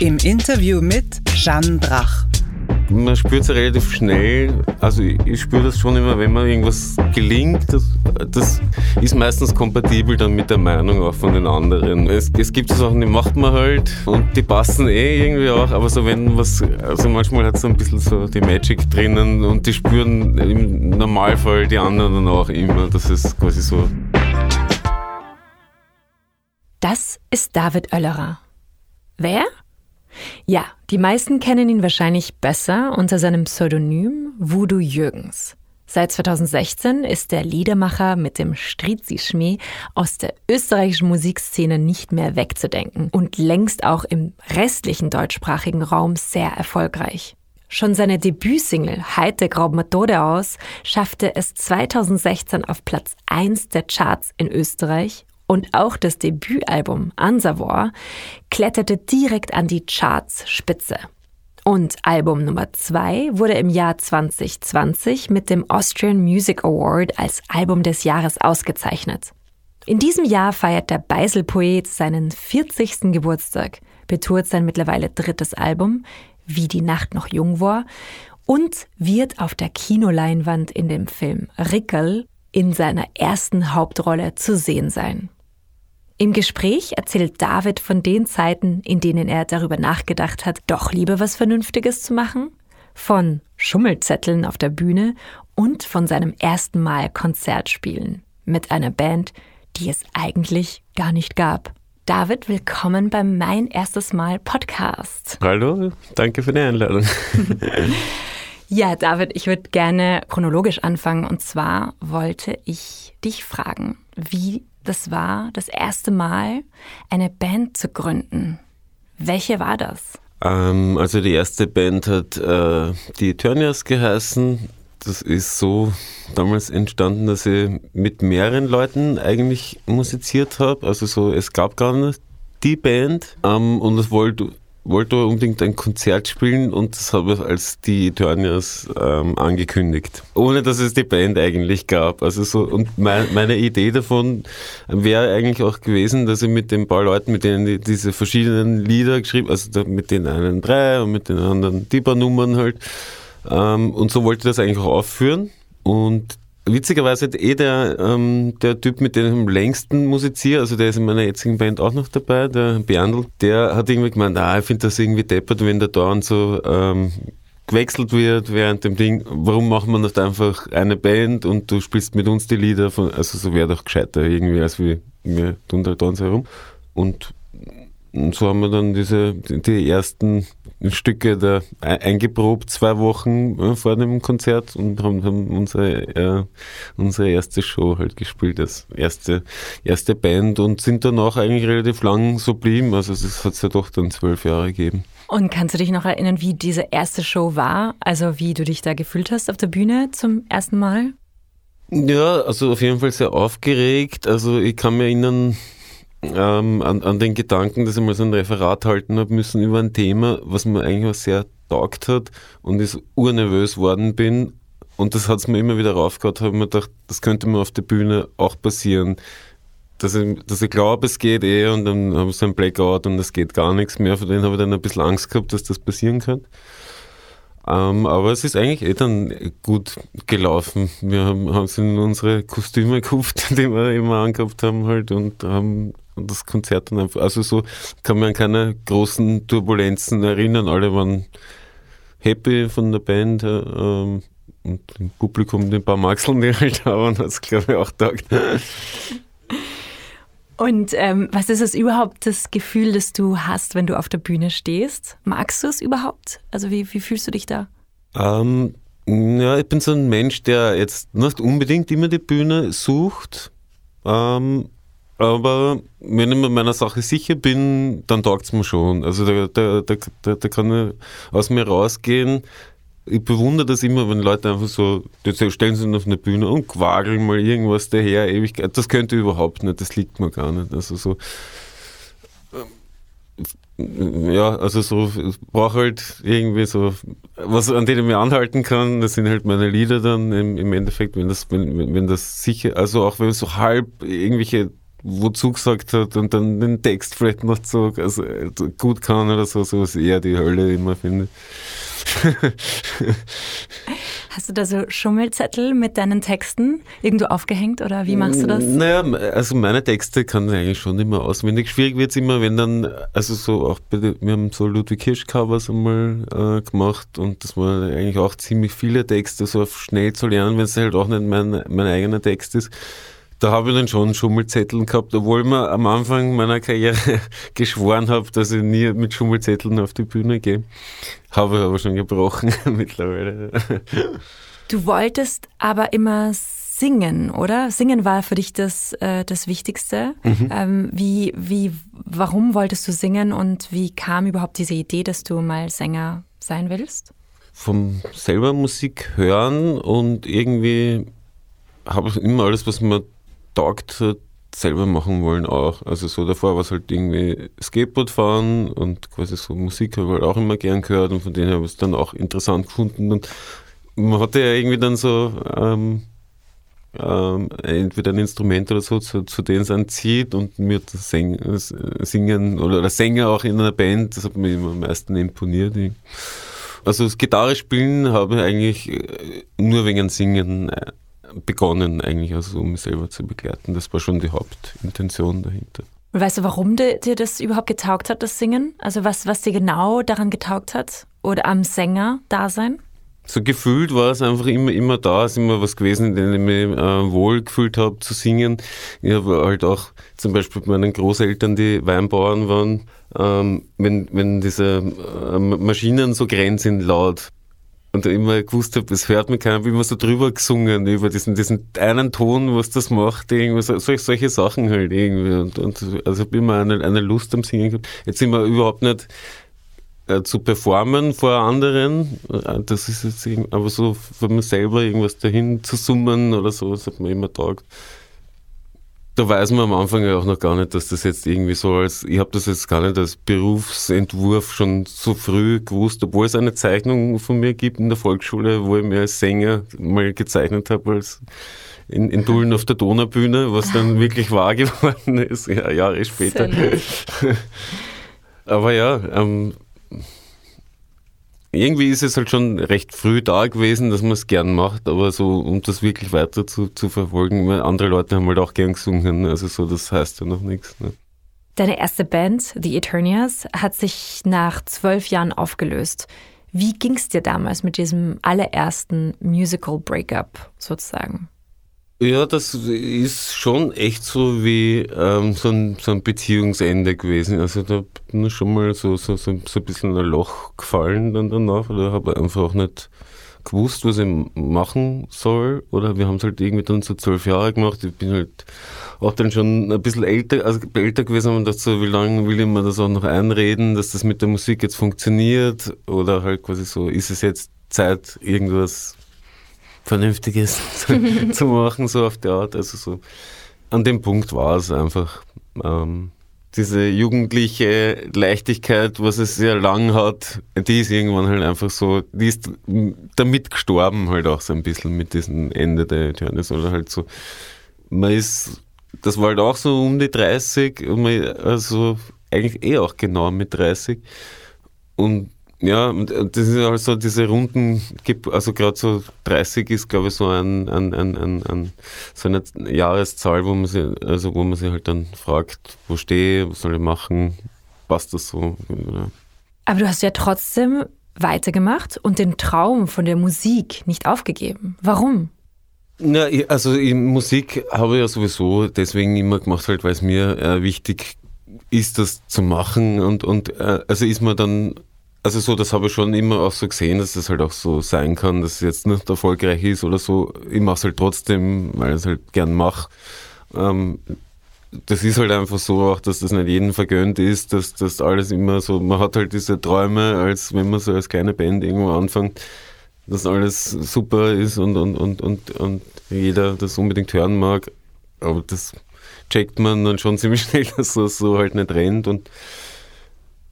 Im Interview mit Jeanne Drach. Man spürt es relativ schnell. Also ich spüre das schon immer, wenn man irgendwas gelingt, das, das, ist meistens kompatibel dann mit der Meinung auch von den anderen. Es, es gibt so Sachen, die macht man halt und die passen eh irgendwie auch, aber so wenn was, also manchmal hat es so ein bisschen so die Magic drinnen und die spüren im Normalfall die anderen dann auch immer. Das ist quasi so. Das ist David Oellerer. Wer? Ja, die meisten kennen ihn wahrscheinlich besser unter seinem Pseudonym Voodoo Jürgens. Seit 2016 ist der Liedermacher mit dem Strizi-Schmäh aus der österreichischen Musikszene nicht mehr wegzudenken und längst auch im restlichen deutschsprachigen Raum sehr erfolgreich. Schon seine Debütsingle Heite Graub Methode aus schaffte es 2016 auf Platz 1 der Charts in Österreich und auch das Debütalbum Ansavor kletterte direkt an die Charts-Spitze. Und Album Nummer 2 wurde im Jahr 2020 mit dem Austrian Music Award als Album des Jahres ausgezeichnet. In diesem Jahr feiert der Beisel-Poet seinen 40. Geburtstag, betourt sein mittlerweile drittes Album, Wie die Nacht noch jung war, und wird auf der Kinoleinwand in dem Film Rickel in seiner ersten Hauptrolle zu sehen sein. Im Gespräch erzählt David von den Zeiten, in denen er darüber nachgedacht hat, doch lieber was Vernünftiges zu machen, von Schummelzetteln auf der Bühne und von seinem ersten Mal Konzert spielen mit einer Band, die es eigentlich gar nicht gab. David, willkommen beim Mein erstes Mal Podcast. Hallo, danke für die Einladung. ja, David, ich würde gerne chronologisch anfangen und zwar wollte ich dich fragen, wie das war das erste Mal, eine Band zu gründen. Welche war das? Ähm, also die erste Band hat äh, die Eternias geheißen. Das ist so damals entstanden, dass ich mit mehreren Leuten eigentlich musiziert habe. Also so, es gab gar nicht die Band ähm, und es wollte wollte unbedingt ein Konzert spielen und das habe ich als die Eternias ähm, angekündigt. Ohne dass es die Band eigentlich gab. Also so, und mein, meine Idee davon wäre eigentlich auch gewesen, dass ich mit den paar Leuten, mit denen die, diese verschiedenen Lieder geschrieben, also mit den einen drei und mit den anderen die paar Nummern halt. Ähm, und so wollte ich das eigentlich auch aufführen. Und Witzigerweise eh der, ähm, der Typ, mit dem ich am längsten musiziere, also der ist in meiner jetzigen Band auch noch dabei, der Berndl, der hat irgendwie gemeint, ah, ich finde das irgendwie deppert, wenn der da und so ähm, gewechselt wird während dem Ding. Warum machen wir nicht einfach eine Band und du spielst mit uns die Lieder von, also so wäre doch gescheiter irgendwie, als wie wir tun da uns herum. Und und so haben wir dann diese, die ersten Stücke da eingeprobt, zwei Wochen äh, vor dem Konzert und haben, haben unsere, äh, unsere erste Show halt gespielt, als erste, erste Band und sind dann auch eigentlich relativ lang so blieben. Also es hat es ja doch dann zwölf Jahre gegeben. Und kannst du dich noch erinnern, wie diese erste Show war? Also wie du dich da gefühlt hast auf der Bühne zum ersten Mal? Ja, also auf jeden Fall sehr aufgeregt. Also ich kann mir erinnern, ähm, an, an, den Gedanken, dass ich mal so ein Referat halten habe müssen über ein Thema, was mir eigentlich auch sehr taugt hat und ich urnervös worden bin. Und das hat es mir immer wieder raufgehauen, habe mir gedacht, das könnte mir auf der Bühne auch passieren. Dass ich, dass ich glaube, es geht eh und dann habe ich so ein Blackout und es geht gar nichts mehr. Von denen habe ich dann ein bisschen Angst gehabt, dass das passieren könnte. Ähm, aber es ist eigentlich eh dann gut gelaufen. Wir haben, haben in unsere Kostüme gekauft, die wir immer angehabt haben halt und haben das Konzert dann einfach, also so kann man an keine großen Turbulenzen erinnern. Alle waren happy von der Band ähm, und im Publikum den paar Maxeln, die halt da waren, hat es glaube ich auch taugt. Und ähm, was ist es überhaupt das Gefühl, das du hast, wenn du auf der Bühne stehst? Magst du es überhaupt? Also wie, wie fühlst du dich da? Ähm, ja, ich bin so ein Mensch, der jetzt nicht unbedingt immer die Bühne sucht, ähm, aber wenn ich mir meiner Sache sicher bin, dann taugt es mir schon. Also da, da, da, da, kann ich aus mir rausgehen. Ich bewundere das immer, wenn Leute einfach so, stellen sich auf eine Bühne und quageln mal irgendwas daher, Ewigkeit. Das könnte ich überhaupt nicht, das liegt mir gar nicht. Also so, ja, also so, ich brauche halt irgendwie so, was an denen ich mich anhalten kann, das sind halt meine Lieder dann im, im Endeffekt, wenn das, wenn, wenn das sicher, also auch wenn so halb irgendwelche wozu gesagt hat und dann den Text vielleicht noch so also gut kann oder so, so ist eher die Hölle immer, finde Hast du da so Schummelzettel mit deinen Texten irgendwo aufgehängt oder wie machst du das? Naja, also meine Texte kann ich eigentlich schon immer auswendig. Schwierig wird es immer, wenn dann, also so auch bei wir haben so Ludwig Hirsch Covers einmal äh, gemacht und das waren eigentlich auch ziemlich viele Texte, so schnell zu lernen, wenn es halt auch nicht mein, mein eigener Text ist da habe ich dann schon Schummelzetteln gehabt, obwohl mir am Anfang meiner Karriere geschworen habe, dass ich nie mit Schummelzetteln auf die Bühne gehe. Habe ich aber schon gebrochen mittlerweile. Du wolltest aber immer singen, oder? Singen war für dich das, äh, das Wichtigste. Mhm. Ähm, wie, wie, warum wolltest du singen und wie kam überhaupt diese Idee, dass du mal Sänger sein willst? Vom selber Musik hören und irgendwie habe ich immer alles, was mir taugt selber machen wollen auch. Also so davor war es halt irgendwie Skateboard fahren und quasi so Musik habe ich halt auch immer gern gehört und von denen habe ich es dann auch interessant gefunden und man hatte ja irgendwie dann so ähm, ähm, entweder ein Instrument oder so, zu, zu denen es anzieht und mir das Singen oder der Sänger auch in einer Band, das hat mir immer am meisten imponiert. Also das Gitarre spielen habe ich eigentlich äh, nur wegen Singen äh, begonnen, eigentlich, also um mich selber zu begleiten. Das war schon die Hauptintention dahinter. Und weißt du, warum dir, dir das überhaupt getaugt hat, das Singen? Also was, was dir genau daran getaugt hat? Oder am Sänger-Dasein? So gefühlt war es einfach immer, immer da, es ist immer was gewesen, in dem ich mich äh, wohl gefühlt habe zu singen. Ich habe halt auch zum Beispiel bei meinen Großeltern, die Weinbauern waren, ähm, wenn, wenn diese äh, Maschinen so grenzen sind laut, und immer gewusst habe, es hört mir keiner, wie man so drüber gesungen, über diesen, diesen einen Ton, was das macht, irgendwie, so, solche Sachen halt irgendwie. Und, und also habe immer eine, eine Lust am Singen gehabt. Jetzt sind wir überhaupt nicht äh, zu performen vor anderen, äh, das ist jetzt, aber so für mich selber irgendwas dahin zu summen oder so, das hat mir immer taugt da weiß man am Anfang ja auch noch gar nicht, dass das jetzt irgendwie so als, ich habe das jetzt gar nicht als Berufsentwurf schon so früh gewusst, obwohl es eine Zeichnung von mir gibt in der Volksschule, wo ich mir als Sänger mal gezeichnet habe, als in, in Dullen auf der Donaubühne, was dann wirklich wahr geworden ist, ja, Jahre später. Aber ja, ähm, irgendwie ist es halt schon recht früh da gewesen, dass man es gern macht, aber so, um das wirklich weiter zu, zu verfolgen, weil andere Leute haben halt auch gern gesungen, also so, das heißt ja noch nichts. Ne? Deine erste Band, The Eternias, hat sich nach zwölf Jahren aufgelöst. Wie ging es dir damals mit diesem allerersten Musical Breakup sozusagen? Ja, das ist schon echt so wie ähm, so, ein, so ein Beziehungsende gewesen. Also da bin ich schon mal so, so, so, so ein bisschen ein Loch gefallen dann danach. Oder habe einfach auch nicht gewusst, was ich machen soll. Oder wir haben es halt irgendwie dann so zwölf Jahre gemacht. Ich bin halt auch dann schon ein bisschen älter, also älter gewesen und dachte so, wie lange will ich mir das auch noch einreden, dass das mit der Musik jetzt funktioniert? Oder halt quasi so, ist es jetzt Zeit, irgendwas Vernünftiges zu, machen, so auf der Art. Also so an dem Punkt war es einfach. Ähm, diese jugendliche Leichtigkeit, was es sehr lang hat, die ist irgendwann halt einfach so, die ist damit gestorben halt auch so ein bisschen mit diesem Ende der Eternals oder halt so, man ist, das war halt auch so um die 30 und man, also eigentlich eh auch genau mit 30 und ja, und das ist also diese Runden, also gerade so 30 ist, glaube ich, so ein, ein, ein, ein, so eine Jahreszahl, wo man sich, also wo man sich halt dann fragt, wo stehe ich, was soll ich machen, passt das so? Ja. Aber du hast ja trotzdem weitergemacht und den Traum von der Musik nicht aufgegeben. Warum? Ja, also Musik habe ich ja sowieso deswegen immer gemacht, halt, weil es mir äh, wichtig ist, das zu machen und, und äh, also ist man dann also so, das habe ich schon immer auch so gesehen, dass das halt auch so sein kann, dass es jetzt nicht erfolgreich ist oder so. Ich mache es halt trotzdem, weil ich es halt gern mache. Ähm, das ist halt einfach so auch, dass das nicht jedem vergönnt ist, dass das alles immer so, man hat halt diese Träume, als wenn man so als kleine Band irgendwo anfängt, dass alles super ist und, und, und, und, und jeder das unbedingt hören mag. Aber das checkt man dann schon ziemlich schnell, dass das so halt nicht rennt und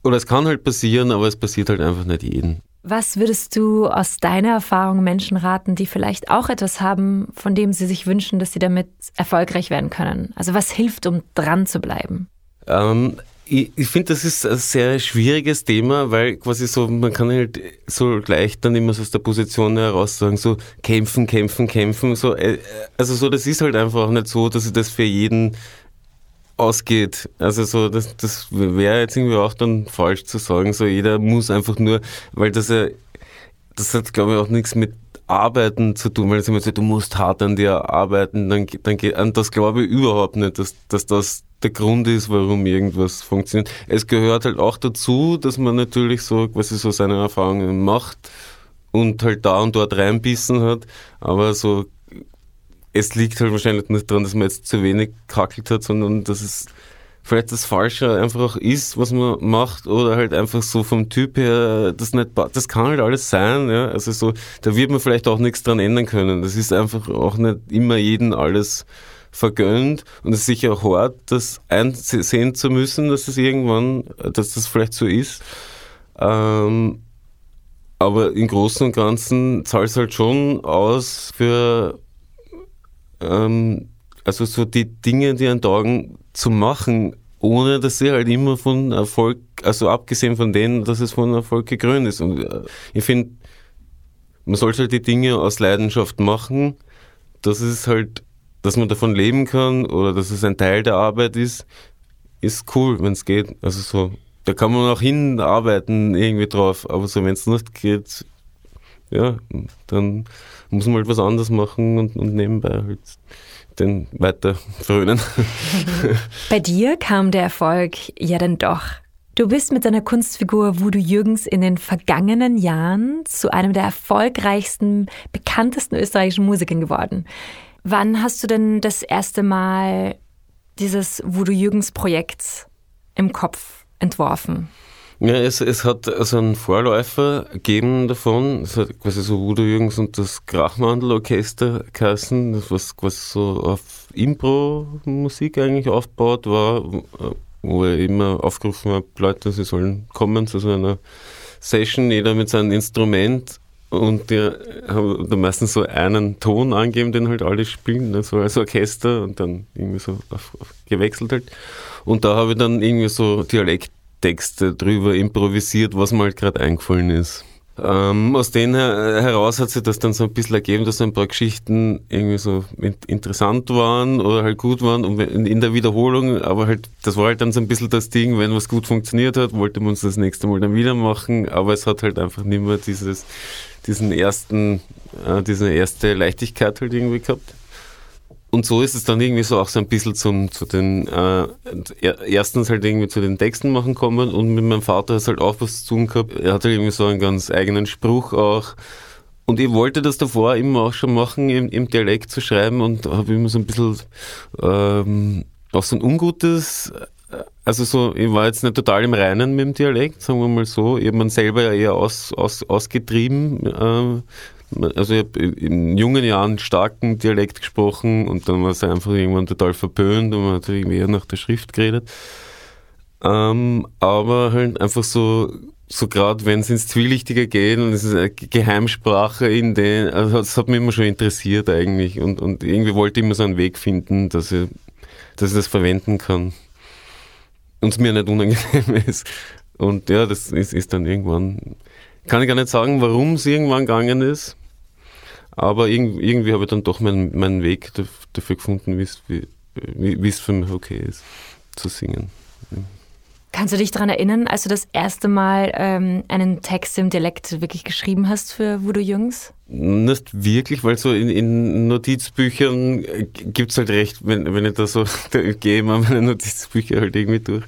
oder es kann halt passieren, aber es passiert halt einfach nicht jedem. Was würdest du aus deiner Erfahrung Menschen raten, die vielleicht auch etwas haben, von dem sie sich wünschen, dass sie damit erfolgreich werden können? Also was hilft, um dran zu bleiben? Ähm, ich, ich finde, das ist ein sehr schwieriges Thema, weil quasi so, man kann halt so leicht dann immer so aus der Position heraus sagen, so kämpfen, kämpfen, kämpfen. So, äh, also so, das ist halt einfach nicht so, dass ich das für jeden ausgeht. Also so, das, das wäre jetzt irgendwie auch dann falsch zu sagen. So jeder muss einfach nur, weil das ja, das hat glaube ich auch nichts mit Arbeiten zu tun, weil es immer so, du musst hart an dir arbeiten, dann, dann geht, und das glaube ich überhaupt nicht, dass, dass das der Grund ist, warum irgendwas funktioniert. Es gehört halt auch dazu, dass man natürlich so quasi so seine Erfahrungen macht und halt da und dort reinbissen hat, aber so es liegt halt wahrscheinlich nicht daran, dass man jetzt zu wenig kackelt hat, sondern dass es vielleicht das Falsche einfach auch ist, was man macht, oder halt einfach so vom Typ her, das nicht, das kann halt alles sein, ja, also so, da wird man vielleicht auch nichts dran ändern können. Das ist einfach auch nicht immer jeden alles vergönnt und es ist sicher hart, das einsehen zu müssen, dass das irgendwann, dass das vielleicht so ist. Ähm, aber im Großen und Ganzen zahlt es halt schon aus für ähm, also so die Dinge, die an Tagen zu machen, ohne dass sie halt immer von Erfolg, also abgesehen von denen, dass es von Erfolg gekrönt ist. Und äh, ich finde, man sollte halt die Dinge aus Leidenschaft machen, dass es halt, dass man davon leben kann oder dass es ein Teil der Arbeit ist, ist cool, wenn es geht. Also so, da kann man auch hinarbeiten irgendwie drauf, aber so, wenn es nicht geht, ja, dann muss man halt was anderes machen und, und nebenbei halt den weiter frönen. Bei dir kam der Erfolg ja dann doch. Du bist mit deiner Kunstfigur Voodoo Jürgens in den vergangenen Jahren zu einem der erfolgreichsten, bekanntesten österreichischen Musikern geworden. Wann hast du denn das erste Mal dieses Voodoo Jürgens Projekt im Kopf entworfen? Ja, es, es hat also einen Vorläufer gegeben davon. Es hat quasi so Udo Jürgens und das Krachmandel-Orchester geheißen, was quasi so auf Impro-Musik eigentlich aufgebaut war, wo er immer aufgerufen hat, Leute, sie sollen kommen zu so einer Session, jeder mit seinem Instrument und die haben da meistens so einen Ton angegeben, den halt alle spielen, ne, so als Orchester und dann irgendwie so auf, auf gewechselt halt. Und da habe ich dann irgendwie so Dialekt Texte drüber improvisiert, was mir halt gerade eingefallen ist. Ähm, aus denen heraus hat sich das dann so ein bisschen ergeben, dass ein paar Geschichten irgendwie so interessant waren oder halt gut waren und in der Wiederholung, aber halt, das war halt dann so ein bisschen das Ding, wenn was gut funktioniert hat, wollte man es das nächste Mal dann wieder machen, aber es hat halt einfach nicht mehr dieses, diesen ersten, äh, diese erste Leichtigkeit halt irgendwie gehabt und so ist es dann irgendwie so auch so ein bisschen zum, zu den, äh, erstens halt irgendwie zu den Texten machen kommen und mit meinem Vater es halt auch was zu tun gehabt. Er hatte irgendwie so einen ganz eigenen Spruch auch. Und ich wollte das davor immer auch schon machen, im, im Dialekt zu schreiben und habe immer so ein bisschen ähm, auch so ein ungutes, also so, ich war jetzt nicht total im Reinen mit dem Dialekt, sagen wir mal so. Ich habe man selber ja eher aus, aus, ausgetrieben. Äh, also ich habe in jungen Jahren starken Dialekt gesprochen und dann war es einfach irgendwann total verpönt und man hat irgendwie eher nach der Schrift geredet. Ähm, aber halt einfach so, so gerade wenn es ins Zwielichtige geht und es ist eine Geheimsprache in den, also das hat mich immer schon interessiert eigentlich und, und irgendwie wollte ich immer so einen Weg finden, dass ich, dass ich das verwenden kann und es mir nicht unangenehm ist. Und ja, das ist, ist dann irgendwann, kann ich gar nicht sagen, warum es irgendwann gegangen ist. Aber irgendwie, irgendwie habe ich dann doch meinen, meinen Weg dafür gefunden, wie es für mich okay ist, zu singen. Kannst du dich daran erinnern, als du das erste Mal ähm, einen Text im Dialekt wirklich geschrieben hast für Voodoo Jungs? Nicht wirklich, weil so in, in Notizbüchern gibt es halt recht, wenn, wenn ich da so gehe, mal meine Notizbücher halt irgendwie durch.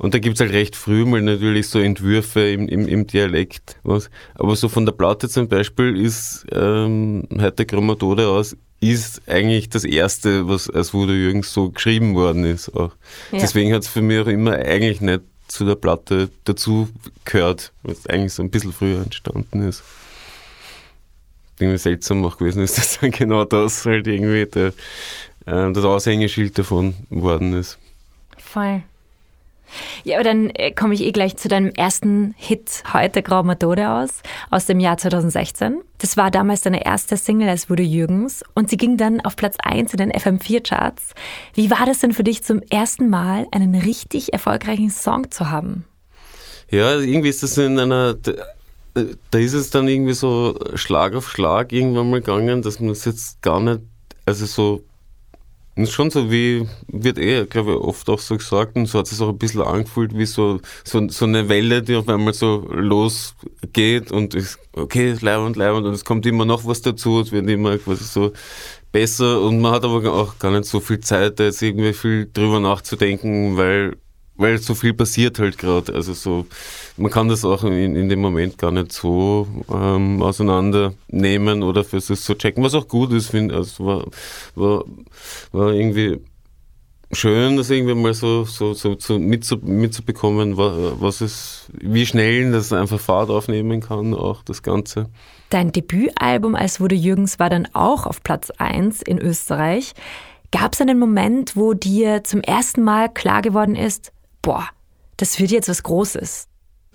Und da gibt es halt recht früh mal natürlich so Entwürfe im, im, im Dialekt. Was. Aber so von der Platte zum Beispiel ist ähm, heute Chromatode aus ist eigentlich das Erste, was als Voodoo Jürgens so geschrieben worden ist. Auch. Ja. Deswegen hat es für mich auch immer eigentlich nicht zu der Platte dazu gehört, was eigentlich so ein bisschen früher entstanden ist. Irgendwie seltsam auch gewesen ist, dass dann genau das halt irgendwie der, äh, das Aushängeschild davon geworden ist. Voll. Ja, aber dann äh, komme ich eh gleich zu deinem ersten Hit heute, Grau Methode aus, aus dem Jahr 2016. Das war damals deine erste Single als Wurde Jürgens und sie ging dann auf Platz 1 in den FM4-Charts. Wie war das denn für dich zum ersten Mal, einen richtig erfolgreichen Song zu haben? Ja, irgendwie ist das in einer, da ist es dann irgendwie so Schlag auf Schlag irgendwann mal gegangen, dass man es jetzt gar nicht, also so und schon so wie, wird eh, glaube ich, oft auch so gesagt, und so hat es auch ein bisschen angefühlt, wie so, so, so eine Welle, die auf einmal so losgeht und ist, okay, leibend, leibend und es kommt immer noch was dazu, es wird immer quasi so besser und man hat aber auch gar nicht so viel Zeit, da jetzt irgendwie viel drüber nachzudenken, weil weil so viel passiert halt gerade. Also so, man kann das auch in, in dem Moment gar nicht so ähm, auseinandernehmen oder für sich so checken, was auch gut ist, finde also war, war, war irgendwie schön, das irgendwie mal so, so, so, so mitzu, mitzubekommen, was es, wie schnell das einfach Fahrt aufnehmen kann, auch das Ganze. Dein Debütalbum als Wurde Jürgens war dann auch auf Platz 1 in Österreich. Gab es einen Moment, wo dir zum ersten Mal klar geworden ist, boah, das wird jetzt was Großes.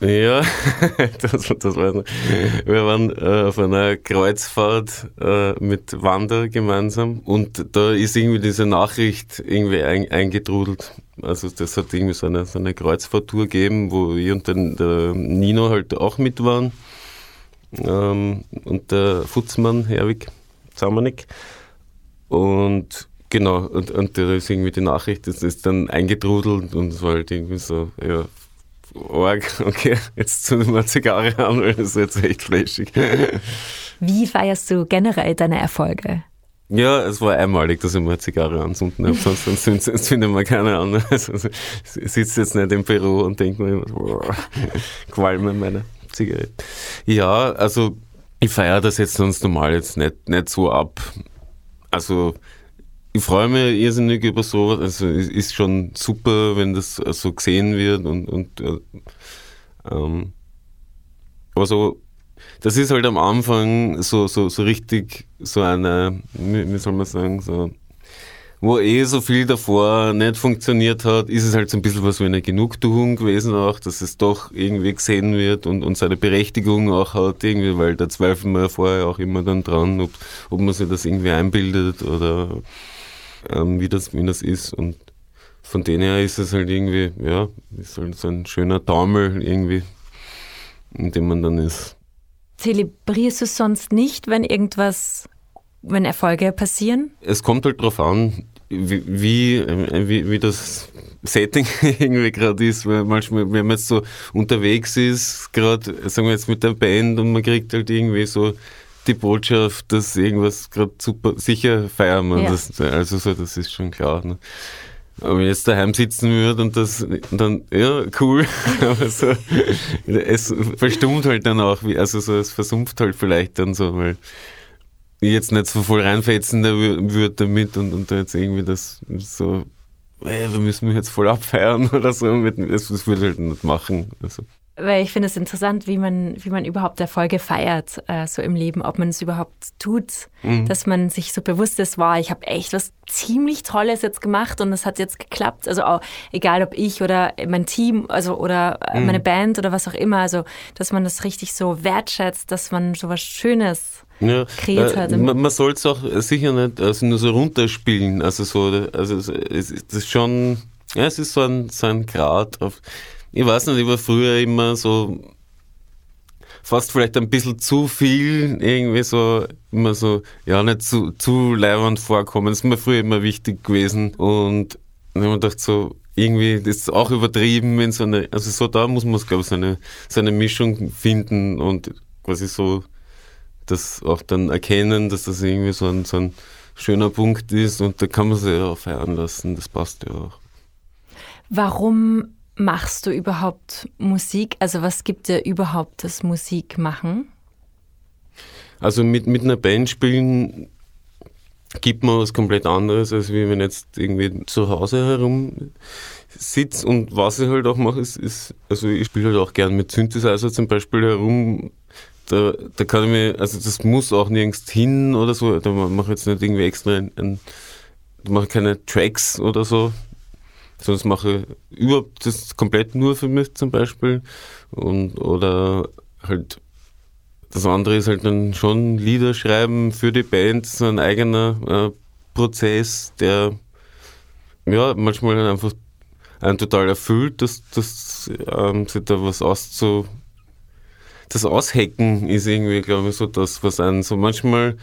Ja, das, das war, wir waren äh, auf einer Kreuzfahrt äh, mit Wander gemeinsam und da ist irgendwie diese Nachricht irgendwie ein, eingetrudelt. Also das hat irgendwie so eine, so eine Kreuzfahrttour gegeben, wo ich und den, der Nino halt auch mit waren ähm, und der Futzmann Herwig Zamanek und Genau, und, und da ist irgendwie die Nachricht, das ist dann eingetrudelt und es war halt irgendwie so, ja, arg, okay, jetzt zünden wir Zigarre an, weil das ist jetzt echt flashig. Wie feierst du generell deine Erfolge? Ja, es war einmalig, dass ich mal eine Zigarre anzünden habe, sonst zündet man keine an. Also, ich sitze jetzt nicht im Büro und denke mir immer, qualme meine Zigarette. Ja, also ich feiere das jetzt sonst normal jetzt nicht, nicht so ab. Also ich freue mich irrsinnig über sowas. Also es ist schon super, wenn das so gesehen wird und, und äh, ähm, aber so, das ist halt am Anfang so, so, so richtig so eine, wie soll man sagen, so, wo eh so viel davor nicht funktioniert hat, ist es halt so ein bisschen was wie eine Genugtuung gewesen auch, dass es doch irgendwie gesehen wird und, und seine Berechtigung auch hat irgendwie, weil da zweifeln wir vorher auch immer dann dran, ob, ob man sich das irgendwie einbildet oder ähm, wie, das, wie das ist. Und von denen her ist es halt irgendwie, ja, ist halt so ein schöner Taumel irgendwie, in dem man dann ist. Zelebrierst du es sonst nicht, wenn irgendwas, wenn Erfolge passieren? Es kommt halt drauf an, wie, wie, äh, wie, wie das Setting irgendwie gerade ist, weil manchmal, wenn man jetzt so unterwegs ist, gerade, sagen wir jetzt mit der Band und man kriegt halt irgendwie so die Botschaft, dass irgendwas gerade super, sicher feiern wir ja. das. Also so, das ist schon klar. Ne? Aber wenn ich jetzt daheim sitzen würde und das, dann, ja, cool. Aber so, es verstummt halt dann auch, also so, es versumpft halt vielleicht dann so, weil ich jetzt nicht so voll reinfetzen würde damit und, und da jetzt irgendwie das so, ey, wir müssen mich jetzt voll abfeiern oder so, das, das würde ich halt nicht machen. Also weil ich finde es interessant, wie man, wie man überhaupt Erfolge feiert, äh, so im Leben, ob man es überhaupt tut, mhm. dass man sich so bewusst ist, wow, ich habe echt was ziemlich Tolles jetzt gemacht und es hat jetzt geklappt. Also auch, egal ob ich oder mein Team, also oder äh, mhm. meine Band oder was auch immer, also dass man das richtig so wertschätzt, dass man so was Schönes ja, kreiert äh, hat. Man, man soll es auch sicher nicht also nur so runterspielen. Also so, also es ist schon, ja, es ist so ein, so ein Grad auf ich weiß nicht, ich war früher immer so fast vielleicht ein bisschen zu viel, irgendwie so, immer so, ja, nicht zu, zu leibernd vorkommen. Das ist mir früher immer wichtig gewesen. Und dann habe ich gedacht, so, irgendwie, das ist auch übertrieben, wenn so eine, also so da muss man, glaube ich, so eine, so eine Mischung finden und quasi so das auch dann erkennen, dass das irgendwie so ein, so ein schöner Punkt ist und da kann man sich ja auch feiern lassen, das passt ja auch. Warum machst du überhaupt Musik? Also was gibt dir überhaupt das Musikmachen? Also mit, mit einer Band spielen gibt man was komplett anderes, als wenn jetzt irgendwie zu Hause herum sitze und was ich halt auch mache, ist, ist also ich spiele halt auch gern mit Synthesizer zum Beispiel herum. Da, da kann ich mir, also das muss auch nirgends hin oder so, da mache ich jetzt nicht irgendwie extra ein, ein mache keine Tracks oder so, sondern mache ich überhaupt das komplett nur für mich zum Beispiel und oder halt das andere ist halt dann schon Lieder schreiben für die Band, so ein eigener äh, Prozess, der ja manchmal einfach einen total erfüllt, dass, dass ähm, sich da was auszu. Das Aushacken ist irgendwie, glaube ich, so das, was einen so manchmal.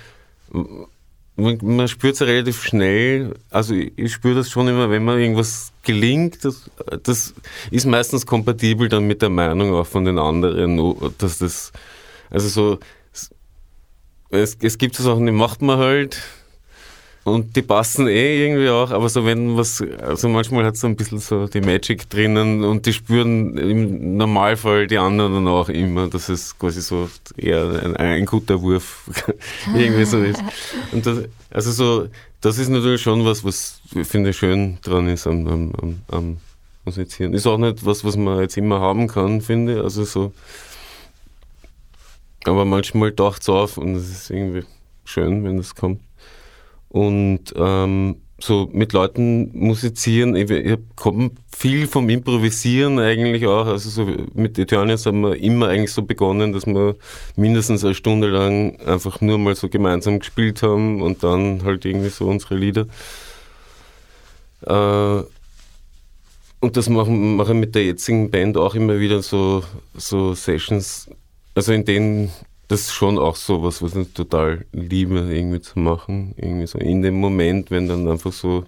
Man, man spürt es ja relativ schnell. Also ich, ich spüre das schon immer, wenn man irgendwas gelingt, das, das ist meistens kompatibel dann mit der Meinung auch von den anderen, dass das also so, es, es gibt so Sachen, die macht man halt und die passen eh irgendwie auch, aber so wenn was, also manchmal hat es so ein bisschen so die Magic drinnen und die spüren im Normalfall die anderen dann auch immer, dass es quasi so eher ein, ein guter Wurf irgendwie so ist. Und das, also so, das ist natürlich schon was, was ich finde schön dran ist am, am, am, am Musizieren. Ist auch nicht was, was man jetzt immer haben kann, finde. Also so, aber manchmal taucht es auf und es ist irgendwie schön, wenn das kommt. Und ähm, so mit Leuten musizieren, ich, ich komme viel vom Improvisieren eigentlich auch. Also so mit Eternians haben wir immer eigentlich so begonnen, dass wir mindestens eine Stunde lang einfach nur mal so gemeinsam gespielt haben und dann halt irgendwie so unsere Lieder. Äh, und das machen, wir mit der jetzigen Band auch immer wieder so, so Sessions also in denen das ist schon auch so was, was ich total liebe, irgendwie zu machen. Irgendwie so in dem Moment, wenn dann einfach so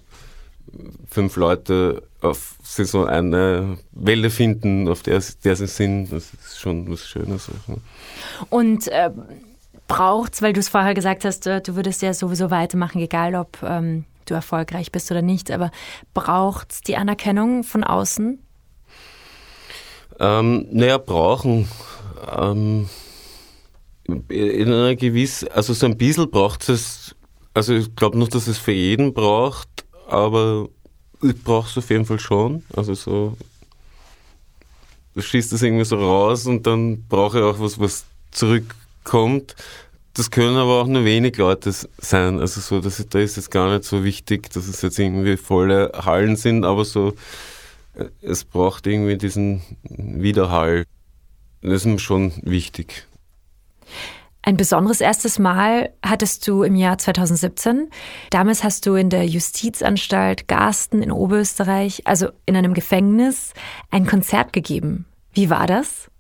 fünf Leute auf sie so eine Welle finden, auf der, der sie sind, das ist schon was Schönes. Und äh, braucht es, weil du es vorher gesagt hast, äh, du würdest ja sowieso weitermachen, egal ob ähm, du erfolgreich bist oder nicht, aber braucht es die Anerkennung von außen? Ähm, naja, brauchen ähm, in einer gewissen, also so ein bisschen braucht es, also ich glaube nicht, dass es für jeden braucht, aber ich brauche es auf jeden Fall schon. Also so, schießt das irgendwie so raus und dann brauche ich auch was, was zurückkommt. Das können aber auch nur wenig Leute sein. Also so, dass, da ist es gar nicht so wichtig, dass es jetzt irgendwie volle Hallen sind, aber so, äh, es braucht irgendwie diesen Widerhall. Das ist schon wichtig. Ein besonderes erstes Mal hattest du im Jahr 2017. Damals hast du in der Justizanstalt Garsten in Oberösterreich, also in einem Gefängnis, ein Konzert gegeben. Wie war das?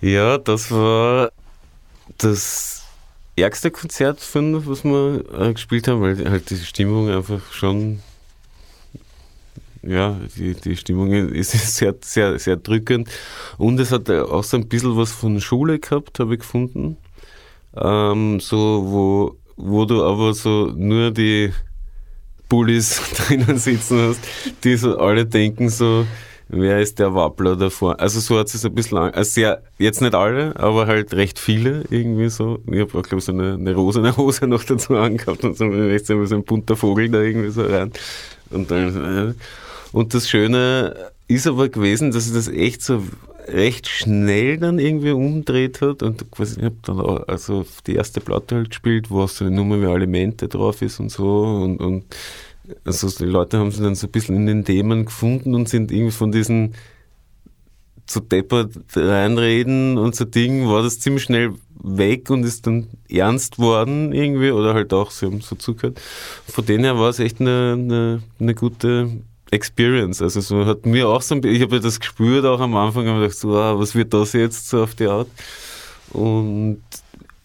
Ja, das war das ärgste Konzert, was wir äh, gespielt haben, weil halt die Stimmung einfach schon ja, die, die Stimmung ist sehr, sehr, sehr drückend. Und es hat auch so ein bisschen was von Schule gehabt, habe ich gefunden. Ähm, so, wo, wo du aber so nur die Bullies drinnen sitzen hast, die so alle denken so, wer ist der Wappler davor? Also so hat es ein bisschen, also sehr, jetzt nicht alle, aber halt recht viele irgendwie so. Ich habe auch, glaube ich, so eine, eine rosene Hose noch dazu angehabt und so, so ein bunter Vogel da irgendwie so rein. Und dann, äh, und das Schöne ist aber gewesen, dass sich das echt so recht schnell dann irgendwie umdreht hat und quasi, ich habe dann auch, also die erste Platte halt gespielt, wo so eine Nummer wie Alimente drauf ist und so und, und also die Leute haben sich dann so ein bisschen in den Themen gefunden und sind irgendwie von diesen so deppert reinreden und so Ding war das ziemlich schnell weg und ist dann ernst worden irgendwie oder halt auch, sie haben so zugehört. Von denen her war es echt eine, eine, eine gute Experience. Also so hat mir auch so ein ich habe ja das gespürt auch am Anfang und gedacht, so, ah, was wird das jetzt so auf die Art? Und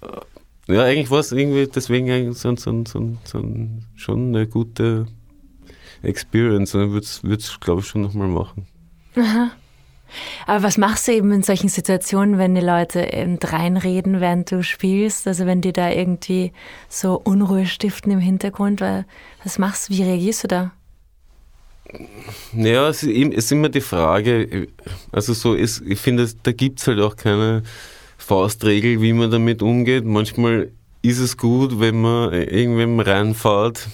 äh, ja, eigentlich war es irgendwie deswegen so, so, so, so, schon eine gute Experience. Und ich würde es, glaube ich, schon nochmal machen. Aha. Aber was machst du eben in solchen Situationen, wenn die Leute eben reinreden, während du spielst? Also wenn die da irgendwie so Unruhe stiften im Hintergrund, was machst du? Wie reagierst du da? Ja, es ist immer die Frage, also so ist, ich finde, da gibt es halt auch keine Faustregel, wie man damit umgeht. Manchmal ist es gut, wenn man irgendwem reinfährt.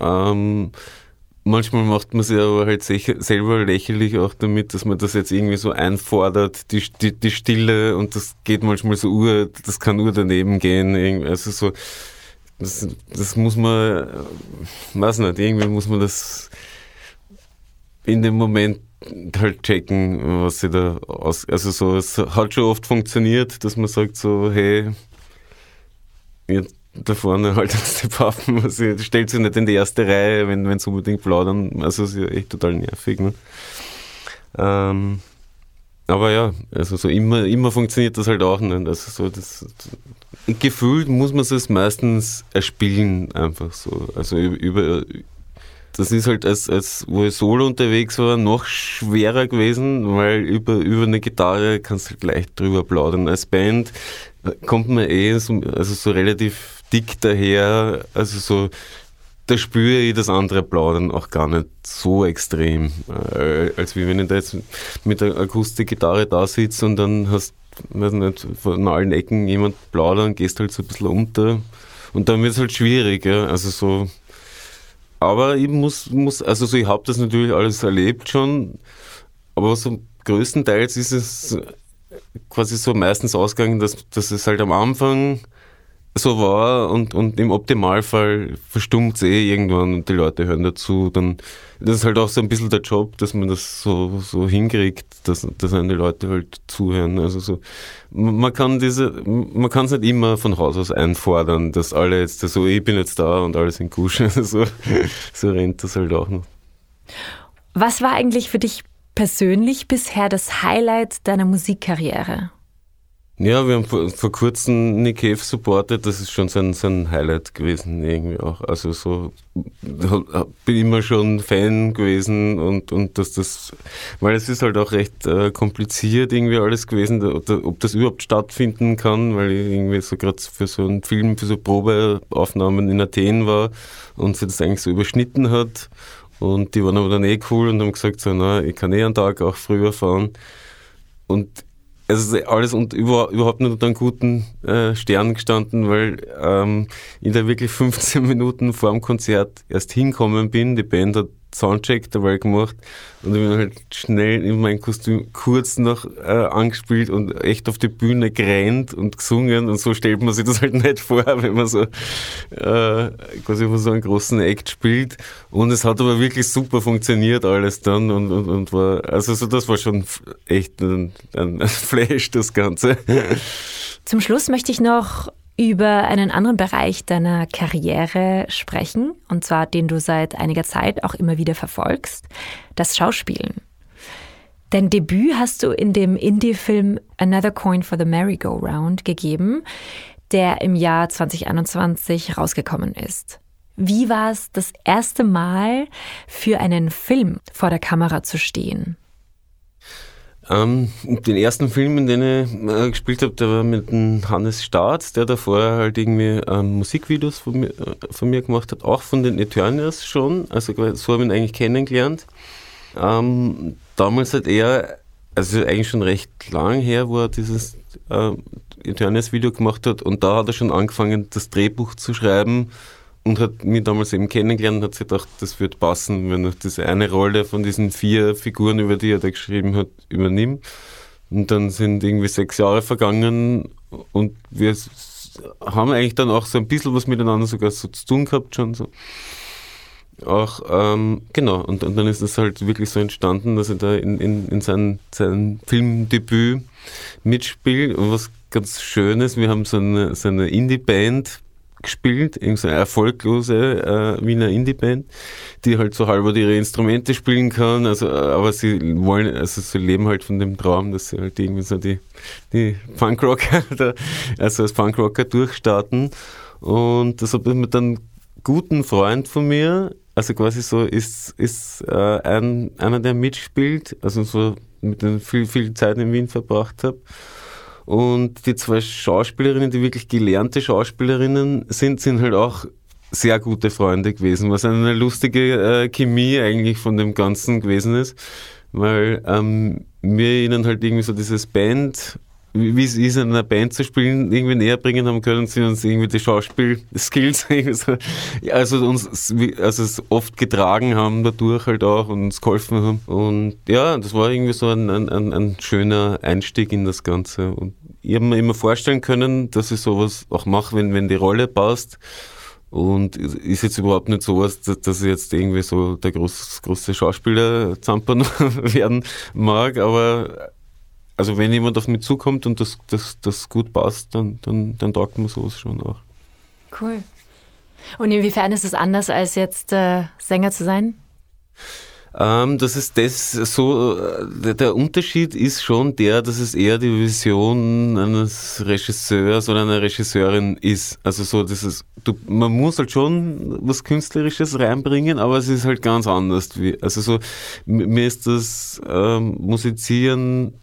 Ähm, manchmal macht man sich aber halt selber lächerlich auch damit, dass man das jetzt irgendwie so einfordert, die, die, die Stille und das geht manchmal so ur, das kann nur daneben gehen. Also so, das, das muss man, weiß nicht, irgendwie muss man das in dem Moment halt checken, was sie da aus. Also so, es hat schon oft funktioniert, dass man sagt so, hey, jetzt da vorne halt uns die Pappen, stellt sich nicht in die erste Reihe, wenn sie unbedingt plaudern. Also ist ja echt total nervig. Ne? Ähm, aber ja, also so immer, immer funktioniert das halt auch nicht. Also so das, gefühlt muss man es meistens erspielen, einfach so. Also über, das ist halt, als, als wo ich solo unterwegs war, noch schwerer gewesen, weil über, über eine Gitarre kannst du halt leicht drüber plaudern. Als Band äh, kommt man eh so, also so relativ dick daher, also so, da spüre ich das andere Plaudern auch gar nicht so extrem, äh, als wie wenn ich da jetzt mit der Akustikgitarre da sitze und dann hast, weiß nicht, von allen Ecken jemand plaudern, gehst halt so ein bisschen unter und dann wird es halt schwierig, ja, also so, aber ich muss, muss also so, ich habe das natürlich alles erlebt schon, aber so größtenteils ist es quasi so meistens ausgegangen, dass, dass es halt am Anfang so war und, und im Optimalfall verstummt es eh irgendwann und die Leute hören dazu. Dann, das ist halt auch so ein bisschen der Job, dass man das so, so hinkriegt, dass, dass eine Leute halt zuhören. Also so, man kann diese, man kann es nicht immer von Haus aus einfordern, dass alle jetzt so, ich bin jetzt da und alle sind kusch. so, so rennt das halt auch noch. Was war eigentlich für dich persönlich bisher das Highlight deiner Musikkarriere? Ja, wir haben vor, vor kurzem Nick Cave supportet, das ist schon sein, sein Highlight gewesen, irgendwie auch. Also so, bin immer schon Fan gewesen und, und dass das, weil es ist halt auch recht äh, kompliziert irgendwie alles gewesen, ob das überhaupt stattfinden kann, weil ich irgendwie so gerade für so einen Film, für so Probeaufnahmen in Athen war und sie das eigentlich so überschnitten hat. Und die waren aber dann eh cool und haben gesagt, so, na, ich kann eh einen Tag auch früher fahren. Und es ist alles und über, überhaupt nicht unter einem guten äh, Stern gestanden, weil ähm, ich da wirklich 15 Minuten vor dem Konzert erst hinkommen bin. Die Band hat Soundcheck dabei gemacht. Und ich bin halt schnell in mein Kostüm kurz noch äh, angespielt und echt auf die Bühne gerannt und gesungen. Und so stellt man sich das halt nicht vor, wenn man so äh, quasi von so einen großen Act spielt. Und es hat aber wirklich super funktioniert alles dann und, und, und war, also so das war schon echt ein, ein Flash, das Ganze. Zum Schluss möchte ich noch über einen anderen Bereich deiner Karriere sprechen, und zwar den du seit einiger Zeit auch immer wieder verfolgst, das Schauspielen. Dein Debüt hast du in dem Indie-Film Another Coin for the Merry-Go-Round gegeben, der im Jahr 2021 rausgekommen ist. Wie war es, das erste Mal für einen Film vor der Kamera zu stehen? Ähm, den ersten Film, in den ich äh, gespielt habe, der war mit dem Hannes Staats, der da vorher halt irgendwie ähm, Musikvideos von mir, äh, von mir gemacht hat, auch von den Eternias schon. Also so habe ich ihn eigentlich kennengelernt. Ähm, damals hat er, also eigentlich schon recht lang her, wo er dieses äh, Eternias-Video gemacht hat und da hat er schon angefangen, das Drehbuch zu schreiben und hat mich damals eben kennengelernt und hat sich gedacht, das wird passen, wenn er diese eine Rolle von diesen vier Figuren, über die er da geschrieben hat, übernimmt. Und dann sind irgendwie sechs Jahre vergangen und wir haben eigentlich dann auch so ein bisschen was miteinander sogar so zu tun gehabt schon so. Auch, ähm, genau, und, und dann ist es halt wirklich so entstanden, dass er da in, in, in sein, sein Filmdebüt mitspielt. Und was ganz Schönes, wir haben so eine, so eine Indie-Band gespielt, irgendeine erfolglose äh, Wiener Indie-Band, die halt so halber ihre Instrumente spielen kann, also, äh, aber sie wollen, also sie leben halt von dem Traum, dass sie halt irgendwie so die, die Punkrocker, also als Punkrocker durchstarten. Und das hat mit einem guten Freund von mir, also quasi so ist, ist äh, ein, einer, der mitspielt, also so mit dem viel, viel Zeit in Wien verbracht habe und die zwei Schauspielerinnen, die wirklich gelernte Schauspielerinnen sind, sind halt auch sehr gute Freunde gewesen, was eine lustige äh, Chemie eigentlich von dem Ganzen gewesen ist, weil ähm, wir ihnen halt irgendwie so dieses Band wie es ist, in einer Band zu spielen, irgendwie näher bringen haben können, sie uns irgendwie die Schauspielskills also uns also oft getragen haben dadurch halt auch und uns geholfen haben. Und ja, das war irgendwie so ein, ein, ein schöner Einstieg in das Ganze. Und ich habe mir immer vorstellen können, dass ich sowas auch mache, wenn, wenn die Rolle passt. Und ist jetzt überhaupt nicht so, dass, dass ich jetzt irgendwie so der groß, große Schauspieler Zampern werden mag, aber also wenn jemand auf mich zukommt und das, das, das gut passt, dann, dann, dann taugt man sowas schon auch. Cool. Und inwiefern ist es anders, als jetzt äh, Sänger zu sein? Ähm, das ist das so, der, der, Unterschied ist schon der, dass es eher die Vision eines Regisseurs oder einer Regisseurin ist. Also so, das ist, du, man muss halt schon was Künstlerisches reinbringen, aber es ist halt ganz anders. Wie, also so, mir ist das ähm, Musizieren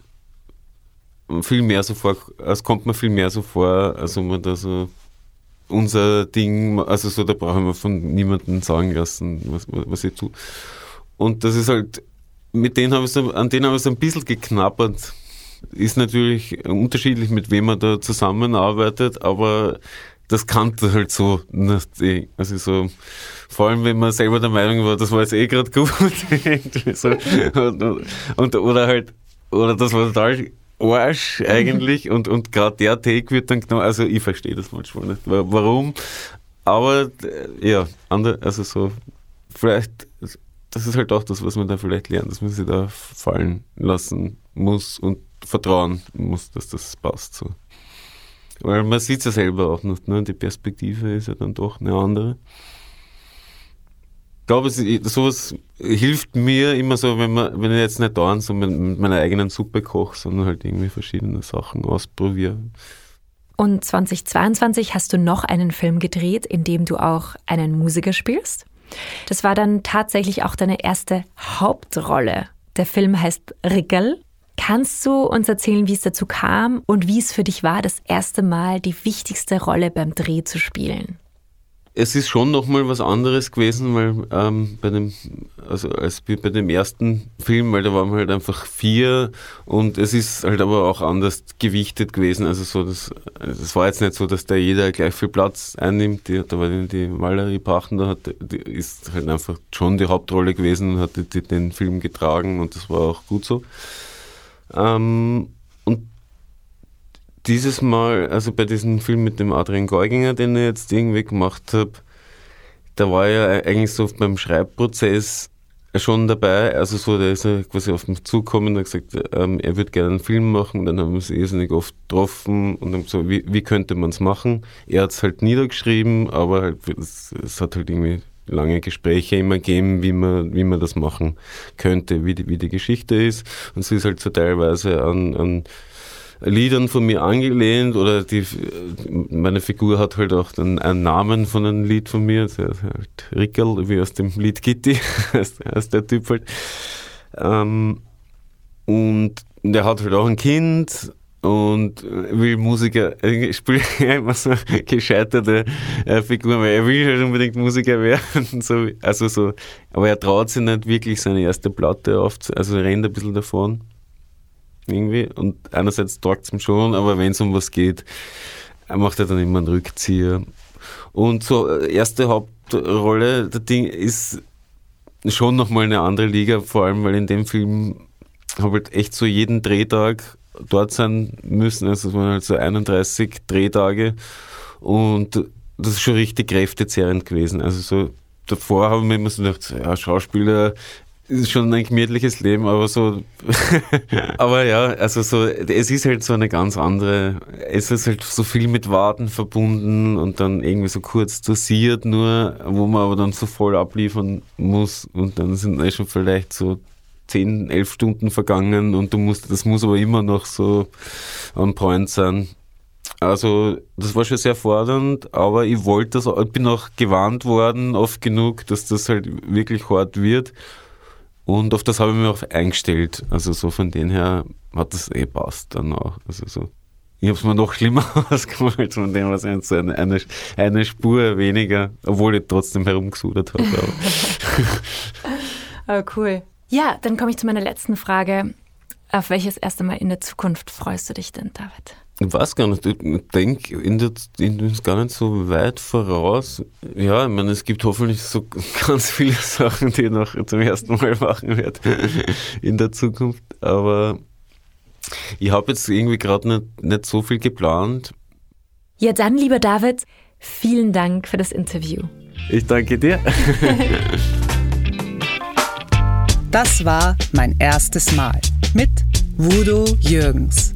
viel mehr so vor, es kommt mir viel mehr so vor, als man da so unser Ding, also so, da brauchen wir von niemandem sagen lassen, was, was ich tue. Und das ist halt, mit denen habe ich so, an denen habe ich so ein bisschen geknappert. Ist natürlich unterschiedlich, mit wem man da zusammenarbeitet, aber das kannte halt so. Also so, vor allem wenn man selber der Meinung war, das war jetzt eh gerade gut. so, und, und, oder halt, oder das war total Arsch eigentlich und, und gerade der Take wird dann genau, also ich verstehe das manchmal nicht, warum, aber äh, ja, andere, also so, vielleicht, das ist halt auch das, was man da vielleicht lernt, dass man sich da fallen lassen muss und vertrauen muss, dass das passt so. Weil man sieht es ja selber auch nicht, ne? die Perspektive ist ja dann doch eine andere glaube, sowas hilft mir immer so, wenn, man, wenn ich jetzt nicht dauernd so mit, meiner eigenen Suppe koche, sondern halt irgendwie verschiedene Sachen ausprobiere. Und 2022 hast du noch einen Film gedreht, in dem du auch einen Musiker spielst. Das war dann tatsächlich auch deine erste Hauptrolle. Der Film heißt Rickel. Kannst du uns erzählen, wie es dazu kam und wie es für dich war, das erste Mal die wichtigste Rolle beim Dreh zu spielen? Es ist schon nochmal was anderes gewesen, weil ähm, bei dem, also als bei dem ersten Film, weil da waren wir halt einfach vier und es ist halt aber auch anders gewichtet gewesen. Also so, das, es war jetzt nicht so, dass da jeder gleich viel Platz einnimmt. Die, da war die, Valerie Pachen, da hat, die ist halt einfach schon die Hauptrolle gewesen und hat die, den Film getragen und das war auch gut so. Ähm, dieses Mal, also bei diesem Film mit dem Adrian Geuginger, den ich jetzt irgendwie gemacht habe, da war ja eigentlich so beim Schreibprozess schon dabei. Also so, der ist ja quasi auf mich zugekommen und hat gesagt, ähm, er würde gerne einen Film machen. Dann haben wir uns irrsinnig oft getroffen und haben so, wie, wie könnte man es machen? Er hat es halt niedergeschrieben, aber halt, es, es, hat halt irgendwie lange Gespräche immer gegeben, wie man, wie man das machen könnte, wie die, wie die Geschichte ist. Und sie ist halt so teilweise an, an Liedern von mir angelehnt oder die, meine Figur hat halt auch dann einen Namen von einem Lied von mir, also halt Rickel, wie aus dem Lied Kitty, heißt der Typ halt. Ähm, und der hat halt auch ein Kind und will Musiker, ich spiele immer so gescheiterte äh, Figur, weil er will halt unbedingt Musiker werden. So, also so, aber er traut sich nicht wirklich seine erste Platte auf, also rennt ein bisschen davon irgendwie. Und einerseits taugt es ihm schon, aber wenn es um was geht, macht er dann immer einen Rückzieher. Und so, äh, erste Hauptrolle, der Ding ist schon nochmal eine andere Liga, vor allem, weil in dem Film habe halt echt so jeden Drehtag dort sein müssen. Also es waren halt so 31 Drehtage und das ist schon richtig kräftezehrend gewesen. Also so davor habe ich mir immer so gedacht, ja, Schauspieler ist schon ein gemütliches Leben, aber so, aber ja, also so, es ist halt so eine ganz andere, es ist halt so viel mit Warten verbunden und dann irgendwie so kurz dosiert nur, wo man aber dann so voll abliefern muss und dann sind eh schon vielleicht so 10, 11 Stunden vergangen und du musst, das muss aber immer noch so on point sein. Also, das war schon sehr fordernd, aber ich wollte das, ich bin auch gewarnt worden oft genug, dass das halt wirklich hart wird. Und auf das habe ich mich auch eingestellt. Also so von dem her hat das eh passt dann auch. Also so. Ich habe es mir noch schlimmer ausgemalt von dem, was ich so eine, eine, eine Spur weniger, obwohl ich trotzdem herumgesudert habe. oh, cool. Ja, dann komme ich zu meiner letzten Frage. Auf welches erste Mal in der Zukunft freust du dich denn, David? Ich weiß gar nicht, ich denke, in der, in, gar nicht so weit voraus. Ja, ich meine, es gibt hoffentlich so ganz viele Sachen, die ich noch zum ersten Mal machen werde in der Zukunft. Aber ich habe jetzt irgendwie gerade nicht, nicht so viel geplant. Ja, dann, lieber David, vielen Dank für das Interview. Ich danke dir. das war mein erstes Mal mit Voodoo Jürgens.